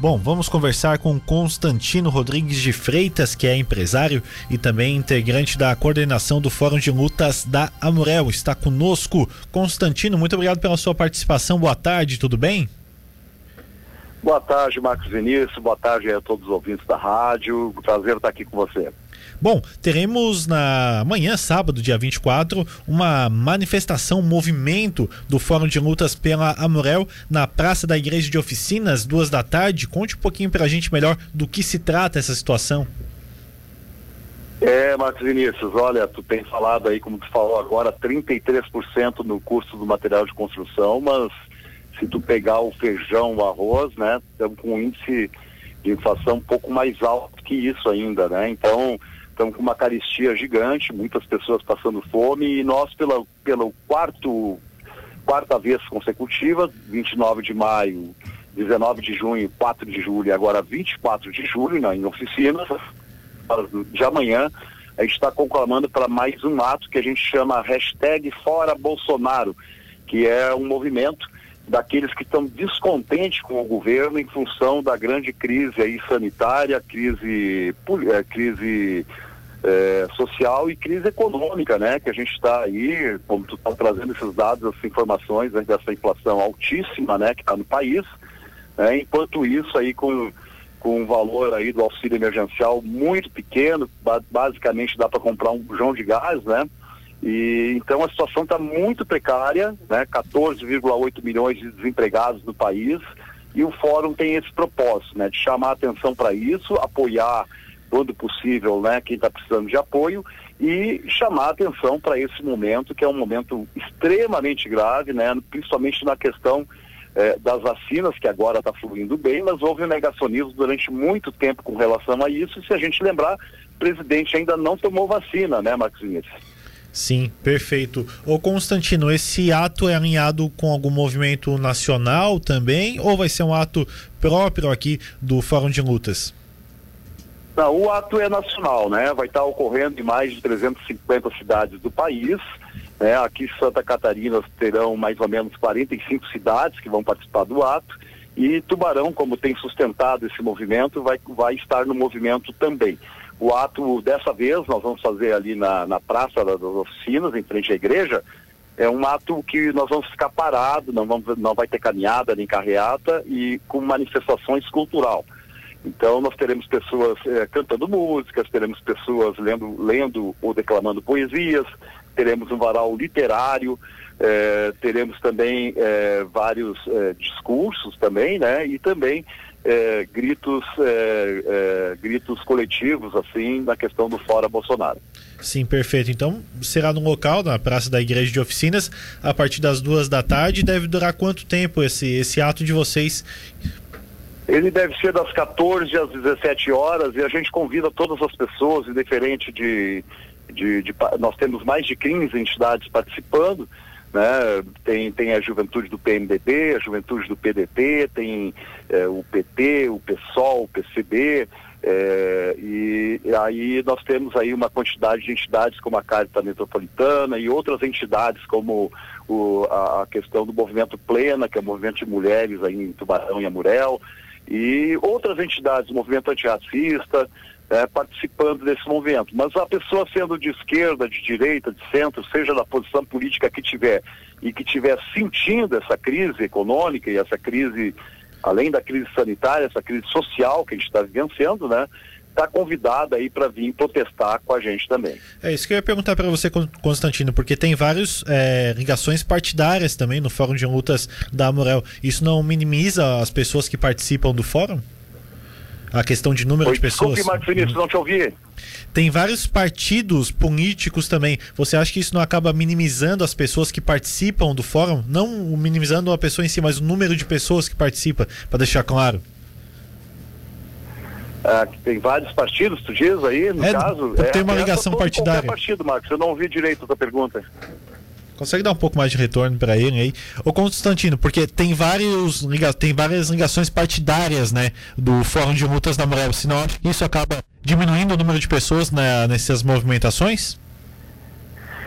Bom, vamos conversar com Constantino Rodrigues de Freitas, que é empresário e também integrante da coordenação do Fórum de Lutas da Amurel. Está conosco. Constantino, muito obrigado pela sua participação. Boa tarde, tudo bem? Boa tarde, Marcos Vinícius. Boa tarde a todos os ouvintes da rádio. Prazer estar aqui com você. Bom, teremos na manhã, sábado, dia 24, uma manifestação, um movimento do Fórum de Lutas pela Amorel na Praça da Igreja de Oficinas, duas da tarde. Conte um pouquinho para a gente melhor do que se trata essa situação. É, Marcos Vinícius, olha, tu tem falado aí, como tu falou agora, 33% no custo do material de construção, mas se tu pegar o feijão, o arroz, né, estamos com um índice de inflação um pouco mais alto que isso ainda, né? Então, estamos com uma caristia gigante, muitas pessoas passando fome e nós pela pelo quarto quarta vez consecutiva, 29 de maio, 19 de junho, 4 de julho agora 24 de julho, né, em oficinas, de amanhã, a gente está conclamando para mais um ato que a gente chama hashtag Fora Bolsonaro, que é um movimento daqueles que estão descontentes com o governo em função da grande crise aí sanitária, crise, é, crise é, social e crise econômica, né? Que a gente está aí, como tu está trazendo esses dados, essas informações né, dessa inflação altíssima, né? Que está no país. Né, enquanto isso aí com com um valor aí do auxílio emergencial muito pequeno, basicamente dá para comprar um bujão de gás, né? E então a situação está muito precária, né? 14,8 milhões de desempregados no país e o fórum tem esse propósito, né? De chamar atenção para isso, apoiar quando possível, né? Quem está precisando de apoio e chamar atenção para esse momento que é um momento extremamente grave, né? Principalmente na questão eh, das vacinas que agora está fluindo bem, mas houve negacionismo durante muito tempo com relação a isso. E se a gente lembrar, o presidente ainda não tomou vacina, né, Vinícius? Sim, perfeito. Ô Constantino, esse ato é alinhado com algum movimento nacional também ou vai ser um ato próprio aqui do Fórum de Lutas? Não, o ato é nacional, né? Vai estar ocorrendo em mais de 350 cidades do país. Né? Aqui em Santa Catarina terão mais ou menos 45 cidades que vão participar do ato. E Tubarão, como tem sustentado esse movimento, vai, vai estar no movimento também. O ato dessa vez nós vamos fazer ali na, na Praça das Oficinas, em frente à igreja, é um ato que nós vamos ficar parados, não, vamos, não vai ter caminhada nem carreata e com manifestações cultural. Então nós teremos pessoas é, cantando músicas, teremos pessoas lendo, lendo ou declamando poesias, teremos um varal literário, é, teremos também é, vários discursos também, né? E também gritos, gritos coletivos, assim, na questão do fora Bolsonaro. Sim, perfeito. Então, será no local, na Praça da Igreja de Oficinas, a partir das duas da tarde. Deve durar quanto tempo esse, esse ato de vocês? Ele deve ser das 14 às 17 horas e a gente convida todas as pessoas, indiferente de, de, de, nós temos mais de 15 entidades participando, né? Tem, tem a juventude do PMDB, a juventude do PDT, tem é, o PT, o PSOL, o PCB, é, e, e, aí nós temos aí uma quantidade de entidades como a Carta Metropolitana e outras entidades como o, a, a, questão do movimento Plena, que é o movimento de mulheres aí em Tubarão e Amurel, e outras entidades, movimento antirracista, é, participando desse movimento. Mas a pessoa sendo de esquerda, de direita, de centro, seja da posição política que tiver, e que tiver sentindo essa crise econômica e essa crise, além da crise sanitária, essa crise social que a gente está vivenciando, né? Está convidada aí para vir protestar com a gente também. É isso que eu ia perguntar para você, Constantino, porque tem várias é, ligações partidárias também no Fórum de Lutas da Amorel. Isso não minimiza as pessoas que participam do fórum? A questão de número Oi, de pessoas. Desculpe, Marcos Vinícius, não te ouvi. Tem vários partidos políticos também. Você acha que isso não acaba minimizando as pessoas que participam do fórum? Não minimizando a pessoa em si, mas o número de pessoas que participa, para deixar claro. Ah, tem vários partidos, tu diz aí, no é, caso? Tem uma é, ligação partidária. partido, Marcos, eu não ouvi direito a tua pergunta. Consegue dar um pouco mais de retorno para ele aí? Ô Constantino, porque tem, vários, tem várias ligações partidárias, né, do Fórum de Multas da Morel, senão isso acaba diminuindo o número de pessoas nessas movimentações?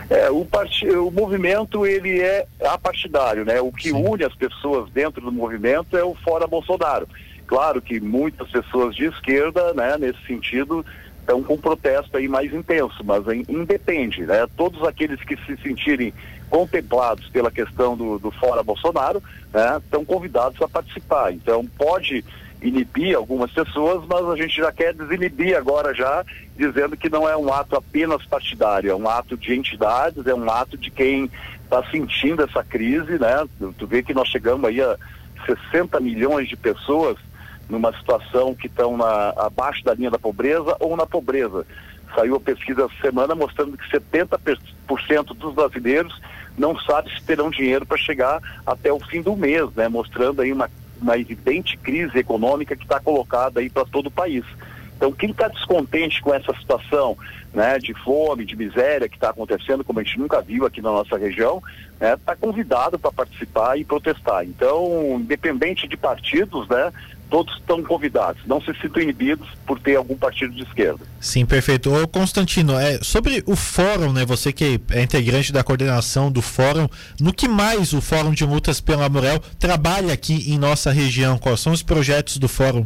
É, o, part... o movimento ele é apartidário, né? O que Sim. une as pessoas dentro do movimento é o fora Bolsonaro. Claro que muitas pessoas de esquerda, né, nesse sentido, estão com protesto aí mais intenso, mas independe, né? Todos aqueles que se sentirem contemplados pela questão do, do fora Bolsonaro, né, estão convidados a participar. Então pode inibir algumas pessoas, mas a gente já quer desinibir agora já, dizendo que não é um ato apenas partidário, é um ato de entidades, é um ato de quem está sentindo essa crise, né? Tu vê que nós chegamos aí a 60 milhões de pessoas numa situação que estão abaixo da linha da pobreza ou na pobreza. Saiu a pesquisa essa semana mostrando que 70% dos brasileiros não sabe se terão dinheiro para chegar até o fim do mês, né? Mostrando aí uma, uma evidente crise econômica que está colocada aí para todo o país. Então, quem está descontente com essa situação né, de fome, de miséria que está acontecendo, como a gente nunca viu aqui na nossa região, está né, tá convidado para participar e protestar. Então, independente de partidos, né, todos estão convidados, não se sintam inibidos por ter algum partido de esquerda. Sim, perfeito. Ô Constantino, é, sobre o fórum, né, você que é integrante da coordenação do fórum, no que mais o Fórum de Lutas pela Amorel trabalha aqui em nossa região? Quais são os projetos do fórum?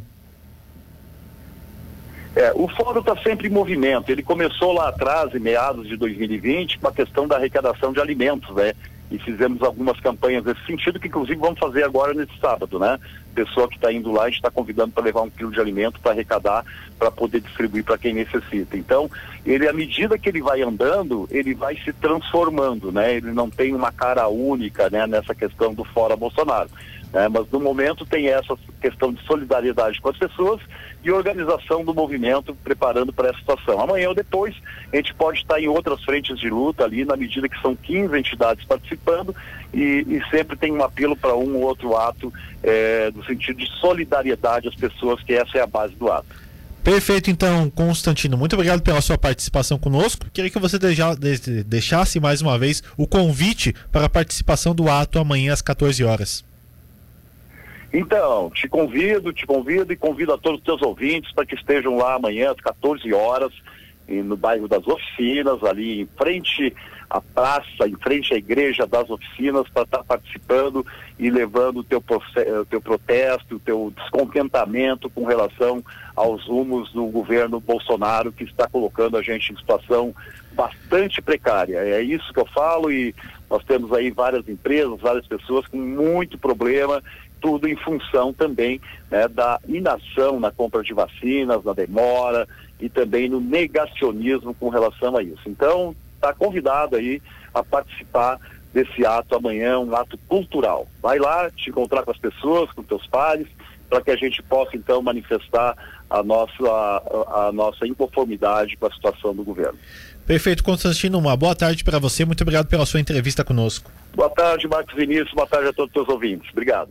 É, o fórum está sempre em movimento. Ele começou lá atrás, em meados de 2020, com a questão da arrecadação de alimentos, né? E fizemos algumas campanhas nesse sentido, que inclusive vamos fazer agora nesse sábado, né? Pessoa que está indo lá, a gente está convidando para levar um quilo de alimento para arrecadar, para poder distribuir para quem necessita. Então, ele, à medida que ele vai andando, ele vai se transformando, né? Ele não tem uma cara única, né? Nessa questão do fora Bolsonaro. Né? Mas no momento tem essa questão de solidariedade com as pessoas e organização do movimento preparando para essa situação. Amanhã ou depois a gente pode estar em outras frentes de luta ali, na medida que são 15 entidades participando e, e sempre tem um apelo para um ou outro ato é, no sentido de solidariedade às pessoas, que essa é a base do ato. Perfeito, então, Constantino, muito obrigado pela sua participação conosco. Queria que você deixasse mais uma vez o convite para a participação do ato amanhã às 14 horas. Então, te convido, te convido e convido a todos os teus ouvintes para que estejam lá amanhã às 14 horas no bairro das Oficinas, ali em frente à praça, em frente à igreja das Oficinas, para estar tá participando e levando o teu, o teu protesto, o teu descontentamento com relação aos rumos do governo Bolsonaro, que está colocando a gente em situação bastante precária. É isso que eu falo e nós temos aí várias empresas, várias pessoas com muito problema tudo em função também né, da inação na compra de vacinas, na demora e também no negacionismo com relação a isso. Então, está convidado aí a participar desse ato amanhã, um ato cultural. Vai lá te encontrar com as pessoas, com teus pares, para que a gente possa então manifestar a nossa, a, a nossa inconformidade com a situação do governo. Perfeito, Constantino, uma boa tarde para você, muito obrigado pela sua entrevista conosco. Boa tarde, Marcos Vinícius, boa tarde a todos os seus ouvintes. Obrigado.